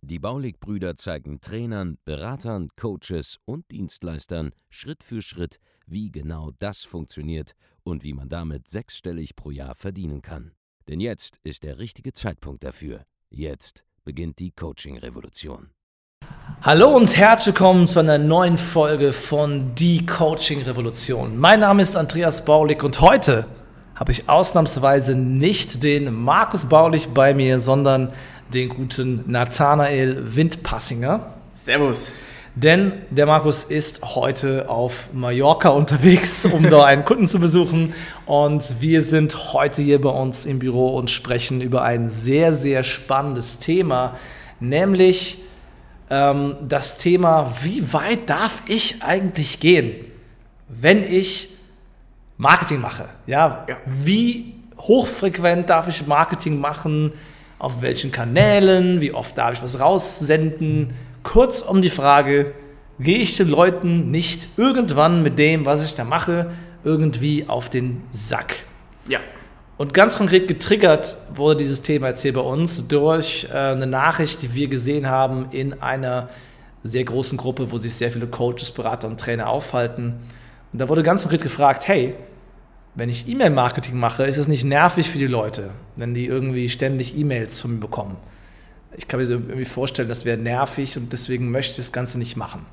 Die Baulig-Brüder zeigen Trainern, Beratern, Coaches und Dienstleistern Schritt für Schritt, wie genau das funktioniert und wie man damit sechsstellig pro Jahr verdienen kann. Denn jetzt ist der richtige Zeitpunkt dafür. Jetzt beginnt die Coaching-Revolution. Hallo und herzlich willkommen zu einer neuen Folge von Die Coaching Revolution. Mein Name ist Andreas Baulig und heute habe ich ausnahmsweise nicht den Markus Baulig bei mir, sondern den guten Nathanael Windpassinger. Servus. Denn der Markus ist heute auf Mallorca unterwegs, um da einen Kunden zu besuchen. Und wir sind heute hier bei uns im Büro und sprechen über ein sehr, sehr spannendes Thema, nämlich ähm, das Thema, wie weit darf ich eigentlich gehen, wenn ich Marketing mache? Ja, ja. wie hochfrequent darf ich Marketing machen? Auf welchen Kanälen? Wie oft darf ich was raussenden? Kurz um die Frage, gehe ich den Leuten nicht irgendwann mit dem, was ich da mache, irgendwie auf den Sack? Ja. Und ganz konkret getriggert wurde dieses Thema jetzt hier bei uns durch äh, eine Nachricht, die wir gesehen haben in einer sehr großen Gruppe, wo sich sehr viele Coaches, Berater und Trainer aufhalten. Und da wurde ganz konkret gefragt, hey, wenn ich E-Mail-Marketing mache, ist es nicht nervig für die Leute, wenn die irgendwie ständig E-Mails von mir bekommen. Ich kann mir so irgendwie vorstellen, das wäre nervig und deswegen möchte ich das Ganze nicht machen.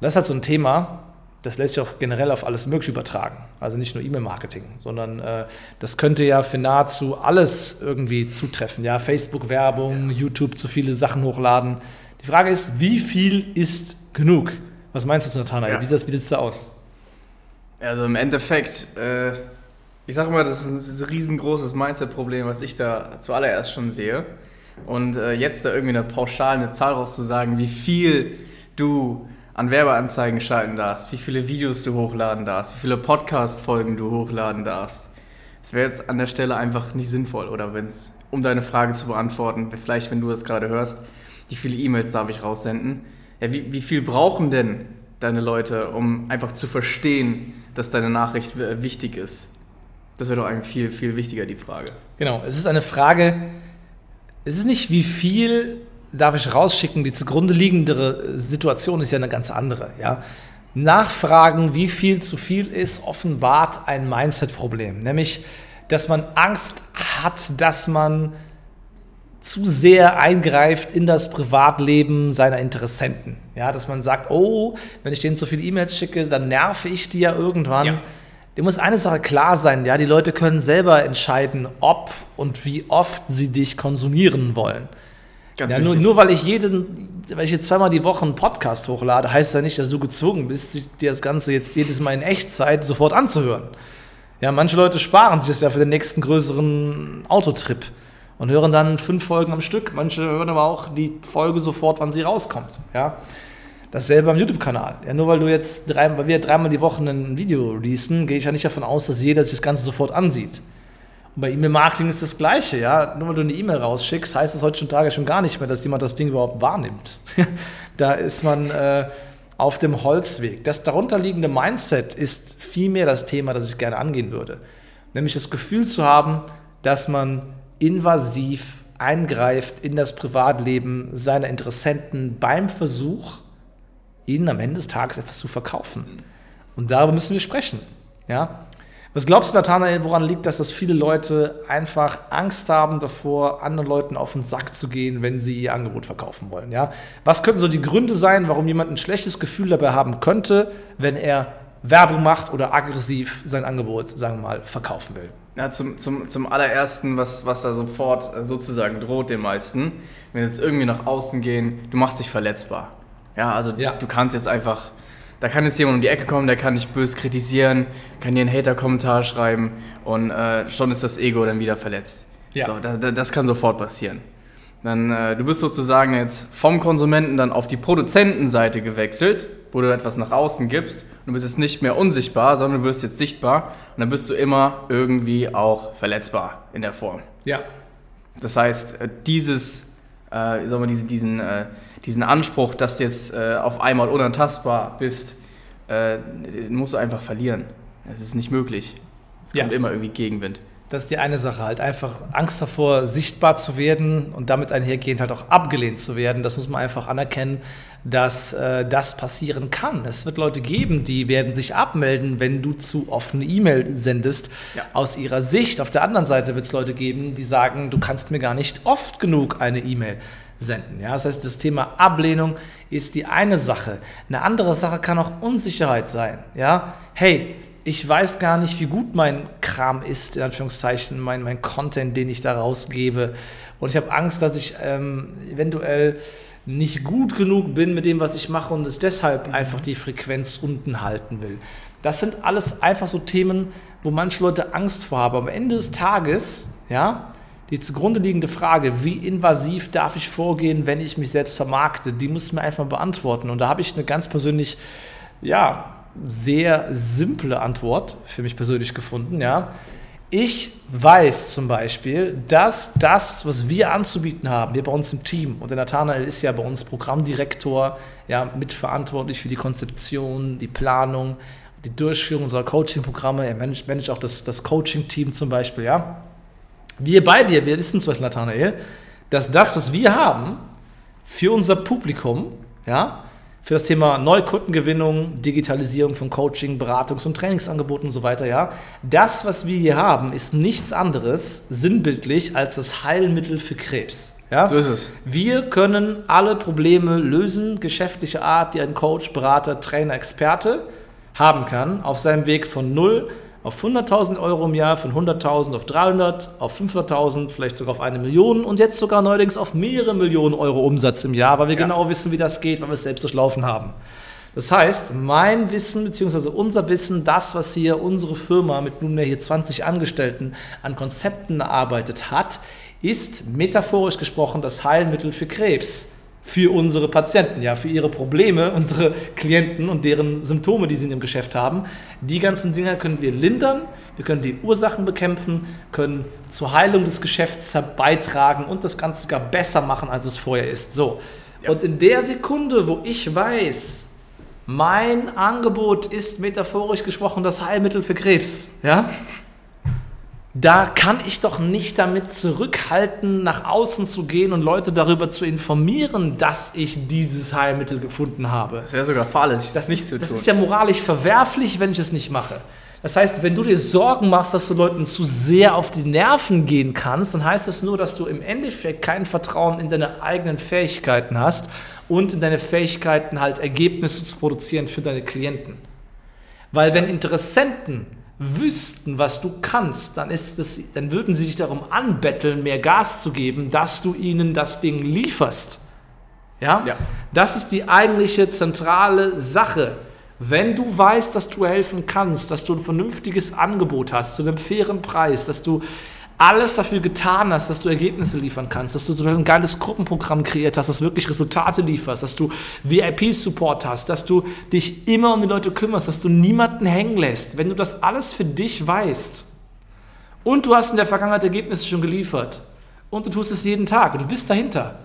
Das ist halt so ein Thema, das lässt sich auch generell auf alles Mögliche übertragen. Also nicht nur E-Mail-Marketing, sondern äh, das könnte ja für nahezu alles irgendwie zutreffen. Ja, Facebook-Werbung, ja. YouTube zu viele Sachen hochladen. Die Frage ist, wie viel ist genug? Was meinst du, Nathanael? Ja. Wie sieht das da aus? Also im Endeffekt, äh, ich sage mal, das ist ein riesengroßes Mindset-Problem, was ich da zuallererst schon sehe. Und äh, jetzt da irgendwie eine pauschal eine Zahl rauszusagen, wie viel du an Werbeanzeigen schalten darfst, wie viele Videos du hochladen darfst, wie viele Podcast-Folgen du hochladen darfst. Das wäre jetzt an der Stelle einfach nicht sinnvoll. Oder wenn es, um deine Frage zu beantworten, vielleicht wenn du das gerade hörst, wie viele E-Mails darf ich raussenden? Ja, wie, wie viel brauchen denn deine Leute, um einfach zu verstehen, dass deine Nachricht wichtig ist? Das wäre doch eigentlich viel, viel wichtiger, die Frage. Genau, es ist eine Frage, es ist nicht, wie viel darf ich rausschicken, die zugrunde liegendere Situation ist ja eine ganz andere. Ja? Nachfragen, wie viel zu viel ist, offenbart ein Mindset-Problem. Nämlich, dass man Angst hat, dass man zu sehr eingreift in das Privatleben seiner Interessenten. Ja, dass man sagt, oh, wenn ich denen zu viele E-Mails schicke, dann nerve ich die ja irgendwann. Ja. Dir muss eine Sache klar sein, ja, die Leute können selber entscheiden, ob und wie oft sie dich konsumieren wollen. Ganz ja, nur, nur weil ich jeden, weil ich jetzt zweimal die Woche einen Podcast hochlade, heißt ja nicht, dass du gezwungen bist, dir das Ganze jetzt jedes Mal in Echtzeit sofort anzuhören. Ja, manche Leute sparen sich das ja für den nächsten größeren Autotrip und hören dann fünf Folgen am Stück. Manche hören aber auch die Folge sofort, wann sie rauskommt. Ja, dasselbe am YouTube-Kanal. Ja, nur weil du jetzt drei, weil wir dreimal die Woche ein Video releasen, gehe ich ja nicht davon aus, dass jeder sich das Ganze sofort ansieht. Und bei E-Mail-Marketing ist das Gleiche. Ja? Nur weil du eine E-Mail rausschickst, heißt es heutzutage schon gar nicht mehr, dass jemand das Ding überhaupt wahrnimmt. da ist man äh, auf dem Holzweg. Das darunterliegende Mindset ist vielmehr das Thema, das ich gerne angehen würde. Nämlich das Gefühl zu haben, dass man invasiv eingreift in das Privatleben seiner Interessenten beim Versuch, ihnen am Ende des Tages etwas zu verkaufen. Und darüber müssen wir sprechen. Ja? Was glaubst du, Nathanael, woran liegt das, dass viele Leute einfach Angst haben davor, anderen Leuten auf den Sack zu gehen, wenn sie ihr Angebot verkaufen wollen? Ja? Was könnten so die Gründe sein, warum jemand ein schlechtes Gefühl dabei haben könnte, wenn er Werbung macht oder aggressiv sein Angebot, sagen wir mal, verkaufen will? Ja, zum, zum, zum allerersten, was, was da sofort sozusagen droht den meisten, wenn jetzt irgendwie nach außen gehen, du machst dich verletzbar. Ja, also ja. du kannst jetzt einfach da kann jetzt jemand um die Ecke kommen, der kann dich böse kritisieren, kann dir einen Hater-Kommentar schreiben und äh, schon ist das Ego dann wieder verletzt. Ja. So, da, da, das kann sofort passieren. Dann, äh, du bist sozusagen jetzt vom Konsumenten dann auf die Produzentenseite gewechselt, wo du etwas nach außen gibst. Und du bist jetzt nicht mehr unsichtbar, sondern du wirst jetzt sichtbar. Und dann bist du immer irgendwie auch verletzbar in der Form. Ja. Das heißt, äh, dieses, äh, sagen wir, diesen, diesen, äh, diesen Anspruch, dass du jetzt äh, auf einmal unantastbar bist, äh, den musst du einfach verlieren. Es ist nicht möglich. Es kommt Ja. immer irgendwie Gegenwind. Das ist die eine Sache, halt einfach Angst davor, sichtbar zu werden und damit einhergehend halt auch abgelehnt zu werden. Das muss man einfach anerkennen, dass äh, das passieren kann. Es wird Leute geben, die werden sich abmelden, wenn du zu offene E-Mail sendest. Ja. Aus ihrer Sicht. Auf der anderen Seite wird es Leute geben, die sagen, du kannst mir gar nicht oft genug eine E-Mail senden. Ja, das heißt, das Thema Ablehnung ist die eine Sache. Eine andere Sache kann auch Unsicherheit sein. Ja, hey, ich weiß gar nicht, wie gut mein Kram ist, in Anführungszeichen, mein, mein Content, den ich da rausgebe. Und ich habe Angst, dass ich ähm, eventuell nicht gut genug bin mit dem, was ich mache und es deshalb einfach die Frequenz unten halten will. Das sind alles einfach so Themen, wo manche Leute Angst vor haben. Am Ende des Tages, ja, die zugrunde liegende Frage, wie invasiv darf ich vorgehen, wenn ich mich selbst vermarkte, die muss mir einfach beantworten. Und da habe ich eine ganz persönlich, ja, sehr simple Antwort für mich persönlich gefunden, ja. Ich weiß zum Beispiel, dass das, was wir anzubieten haben, hier bei uns im Team, und der Nathanael ist ja bei uns Programmdirektor, ja, mitverantwortlich für die Konzeption, die Planung, die Durchführung unserer Coaching-Programme, er managt, managt auch das, das Coaching-Team zum Beispiel, ja. Wir bei dir, wir wissen zum Beispiel, Nathanael, dass das, was wir haben, für unser Publikum, ja, für das Thema Neukundengewinnung, Digitalisierung von Coaching, Beratungs- und Trainingsangeboten und so weiter, ja. Das, was wir hier haben, ist nichts anderes, sinnbildlich, als das Heilmittel für Krebs. Ja? So ist es. Wir können alle Probleme lösen, geschäftlicher Art, die ein Coach, Berater, Trainer, Experte haben kann, auf seinem Weg von 0 auf 100.000 Euro im Jahr, von 100.000 auf 300, auf 500.000, vielleicht sogar auf eine Million und jetzt sogar neuerdings auf mehrere Millionen Euro Umsatz im Jahr, weil wir Ja. genau wissen, wie das geht, weil wir es selbst durchlaufen haben. Das heißt, mein Wissen bzw. unser Wissen, das, was hier unsere Firma mit nunmehr hier 20 Angestellten an Konzepten erarbeitet hat, ist metaphorisch gesprochen das Heilmittel für Krebs. Für unsere Patienten, ja, für ihre Probleme, unsere Klienten und deren Symptome, die sie in ihrem Geschäft haben. Die ganzen Dinge können wir lindern, wir können die Ursachen bekämpfen, können zur Heilung des Geschäfts beitragen und das Ganze sogar besser machen, als es vorher ist. So. Und in der Sekunde, wo ich weiß, mein Angebot ist metaphorisch gesprochen das Heilmittel für Krebs, ja? Da kann ich doch nicht damit zurückhalten, nach außen zu gehen und Leute darüber zu informieren, dass ich dieses Heilmittel gefunden habe. Das wäre sogar fahrlässig, das, nicht ist, zu das tun. ist ja moralisch verwerflich, wenn ich es nicht mache. Das heißt, wenn du dir Sorgen machst, dass du Leuten zu sehr auf die Nerven gehen kannst, dann heißt das nur, dass du im Endeffekt kein Vertrauen in deine eigenen Fähigkeiten hast und in deine Fähigkeiten halt Ergebnisse zu produzieren für deine Klienten. Weil wenn Interessenten wüssten, was du kannst, dann, ist das, dann würden sie dich darum anbetteln, mehr Gas zu geben, dass du ihnen das Ding lieferst. Ja? Ja. Das ist die eigentliche zentrale Sache. Wenn du weißt, dass du helfen kannst, dass du ein vernünftiges Angebot hast zu einem fairen Preis, dass du alles dafür getan hast, dass du Ergebnisse liefern kannst, dass du zum Beispiel ein geiles Gruppenprogramm kreiert hast, das wirklich Resultate lieferst, dass du VIP-Support hast, dass du dich immer um die Leute kümmerst, dass du niemanden hängen lässt. Wenn du das alles für dich weißt und du hast in der Vergangenheit Ergebnisse schon geliefert und du tust es jeden Tag und du bist dahinter,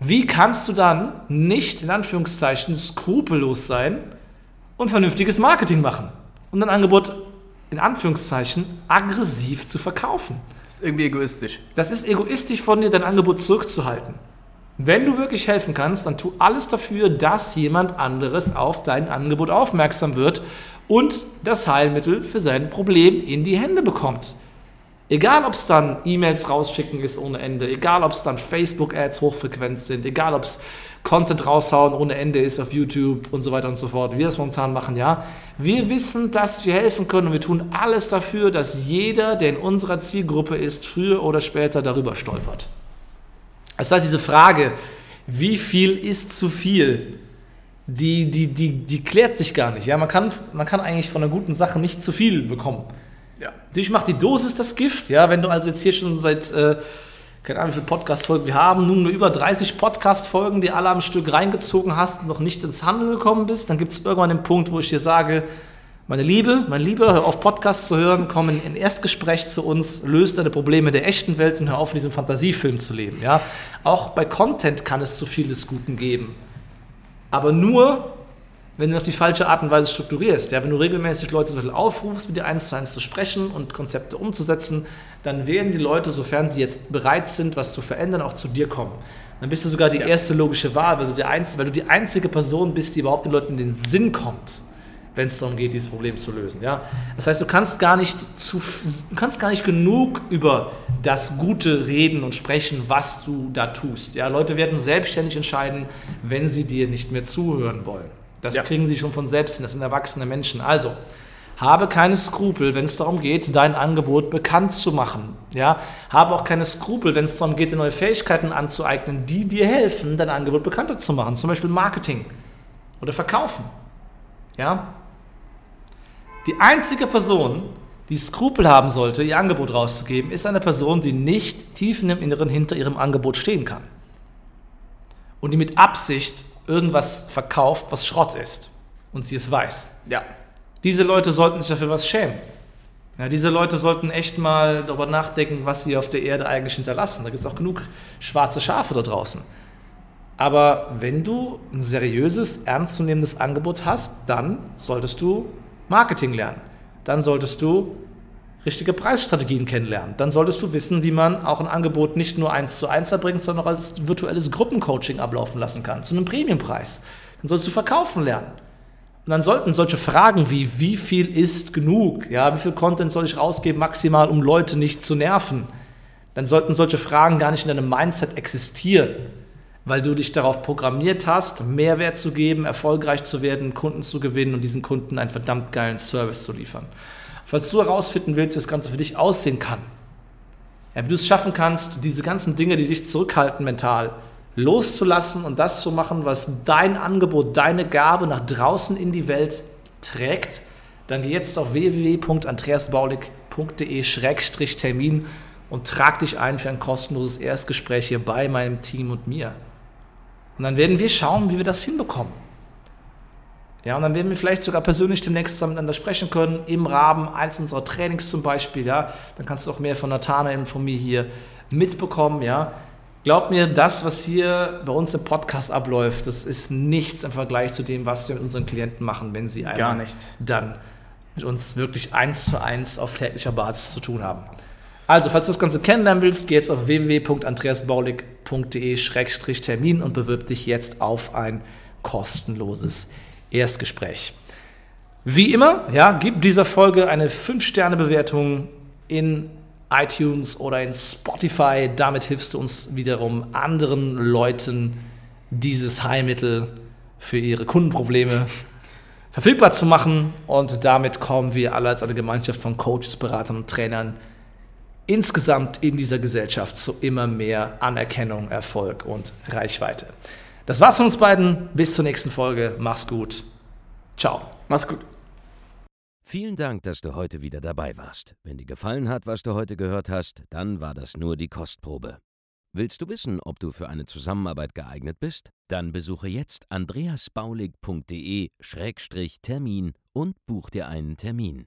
wie kannst du dann nicht, in Anführungszeichen, skrupellos sein und vernünftiges Marketing machen und dein Angebot, in Anführungszeichen, aggressiv zu verkaufen? Das ist irgendwie egoistisch. Das ist egoistisch von dir, dein Angebot zurückzuhalten. Wenn du wirklich helfen kannst, dann tu alles dafür, dass jemand anderes auf dein Angebot aufmerksam wird und das Heilmittel für sein Problem in die Hände bekommt. Egal, ob es dann E-Mails rausschicken ist ohne Ende, egal, ob es dann Facebook-Ads hochfrequent sind, egal, ob es Content raushauen ohne Ende ist auf YouTube und so weiter und so fort, wie wir das momentan machen, ja. Wir wissen, dass wir helfen können und wir tun alles dafür, dass jeder, der in unserer Zielgruppe ist, früher oder später darüber stolpert. Das heißt, diese Frage, wie viel ist zu viel, die, die, die, die klärt sich gar nicht. Ja? Man, kann, man kann eigentlich von einer guten Sache nicht zu viel bekommen. Ja. Natürlich macht die Dosis das Gift. Ja? Wenn du also jetzt hier schon seit, äh, keine Ahnung, wie viele Podcast-Folgen wir haben, nun nur über 30 Podcast-Folgen, die alle am Stück reingezogen hast und noch nicht ins Handeln gekommen bist, dann gibt es irgendwann den Punkt, wo ich dir sage, meine Liebe, mein Lieber, hör auf Podcasts zu hören, komm in ein Erstgespräch zu uns, löse deine Probleme der echten Welt und hör auf, in diesem Fantasiefilm zu leben. Ja? Auch bei Content kann es zu viel des Guten geben. Aber nur, wenn du auf die falsche Art und Weise strukturierst. Ja? Wenn du regelmäßig Leute aufrufst, mit dir eins zu eins zu sprechen und Konzepte umzusetzen, dann werden die Leute, sofern sie jetzt bereit sind, was zu verändern, auch zu dir kommen. Dann bist du sogar die ja. erste logische Wahl, weil du, die einzige, weil du die einzige Person bist, die überhaupt den Leuten in den Sinn kommt wenn es darum geht, dieses Problem zu lösen. Ja? Das heißt, du kannst, gar nicht zu, du kannst gar nicht genug über das Gute reden und sprechen, was du da tust. Ja? Leute werden selbstständig entscheiden, wenn sie dir nicht mehr zuhören wollen. Das ja. kriegen sie schon von selbst hin, das sind erwachsene Menschen. Also, habe keine Skrupel, wenn es darum geht, dein Angebot bekannt zu machen. Ja? Habe auch keine Skrupel, wenn es darum geht, dir neue Fähigkeiten anzueignen, die dir helfen, dein Angebot bekannter zu machen. Zum Beispiel Marketing oder Verkaufen. Ja? Die einzige Person, die Skrupel haben sollte, ihr Angebot rauszugeben, ist eine Person, die nicht tief in dem Inneren hinter ihrem Angebot stehen kann. Und die mit Absicht irgendwas verkauft, was Schrott ist. Und sie es weiß. Ja. Diese Leute sollten sich dafür was schämen. Ja, diese Leute sollten echt mal darüber nachdenken, was sie auf der Erde eigentlich hinterlassen. Da gibt es auch genug schwarze Schafe da draußen. Aber wenn du ein seriöses, ernstzunehmendes Angebot hast, dann solltest du Marketing lernen. Dann solltest du richtige Preisstrategien kennenlernen. Dann solltest du wissen, wie man auch ein Angebot nicht nur eins zu eins erbringt, sondern auch als virtuelles Gruppencoaching ablaufen lassen kann, zu einem Premiumpreis. Dann solltest du verkaufen lernen. Und dann sollten solche Fragen wie, wie viel ist genug? Ja, wie viel Content soll ich rausgeben maximal, um Leute nicht zu nerven? Dann sollten solche Fragen gar nicht in deinem Mindset existieren weil du dich darauf programmiert hast, Mehrwert zu geben, erfolgreich zu werden, Kunden zu gewinnen und diesen Kunden einen verdammt geilen Service zu liefern. Falls du herausfinden willst, wie das Ganze für dich aussehen kann, ja, wie du es schaffen kannst, diese ganzen Dinge, die dich zurückhalten mental, loszulassen und das zu machen, was dein Angebot, deine Gabe nach draußen in die Welt trägt, dann geh jetzt auf www.andreasbaulig.de-termin und trag dich ein für ein kostenloses Erstgespräch hier bei meinem Team und mir. Und dann werden wir schauen, wie wir das hinbekommen. Ja, und dann werden wir vielleicht sogar persönlich demnächst miteinander sprechen können, im Rahmen eines unserer Trainings zum Beispiel, ja. Dann kannst du auch mehr von Nathanael und von mir hier mitbekommen, ja. Glaub mir, das, was hier bei uns im Podcast abläuft, das ist nichts im Vergleich zu dem, was wir mit unseren Klienten machen, wenn sie einmal dann mit uns wirklich eins zu eins auf täglicher Basis zu tun haben. Also, falls du das Ganze kennenlernen willst, geh jetzt auf www.andreasbaulig.de-termin und bewirb dich jetzt auf ein kostenloses Erstgespräch. Wie immer, ja, gib dieser Folge eine 5-Sterne-Bewertung in iTunes oder in Spotify. Damit hilfst du uns wiederum anderen Leuten dieses Heilmittel für ihre Kundenprobleme verfügbar zu machen. Und damit kommen wir alle als eine Gemeinschaft von Coaches, Beratern und Trainern insgesamt in dieser Gesellschaft zu immer mehr Anerkennung, Erfolg und Reichweite. Das war's von uns beiden. Bis zur nächsten Folge. Mach's gut. Ciao. Mach's gut. Vielen Dank, dass du heute wieder dabei warst. Wenn dir gefallen hat, was du heute gehört hast, dann war das nur die Kostprobe. Willst du wissen, ob du für eine Zusammenarbeit geeignet bist? Dann besuche jetzt andreasbaulig.de-termin und buch dir einen Termin.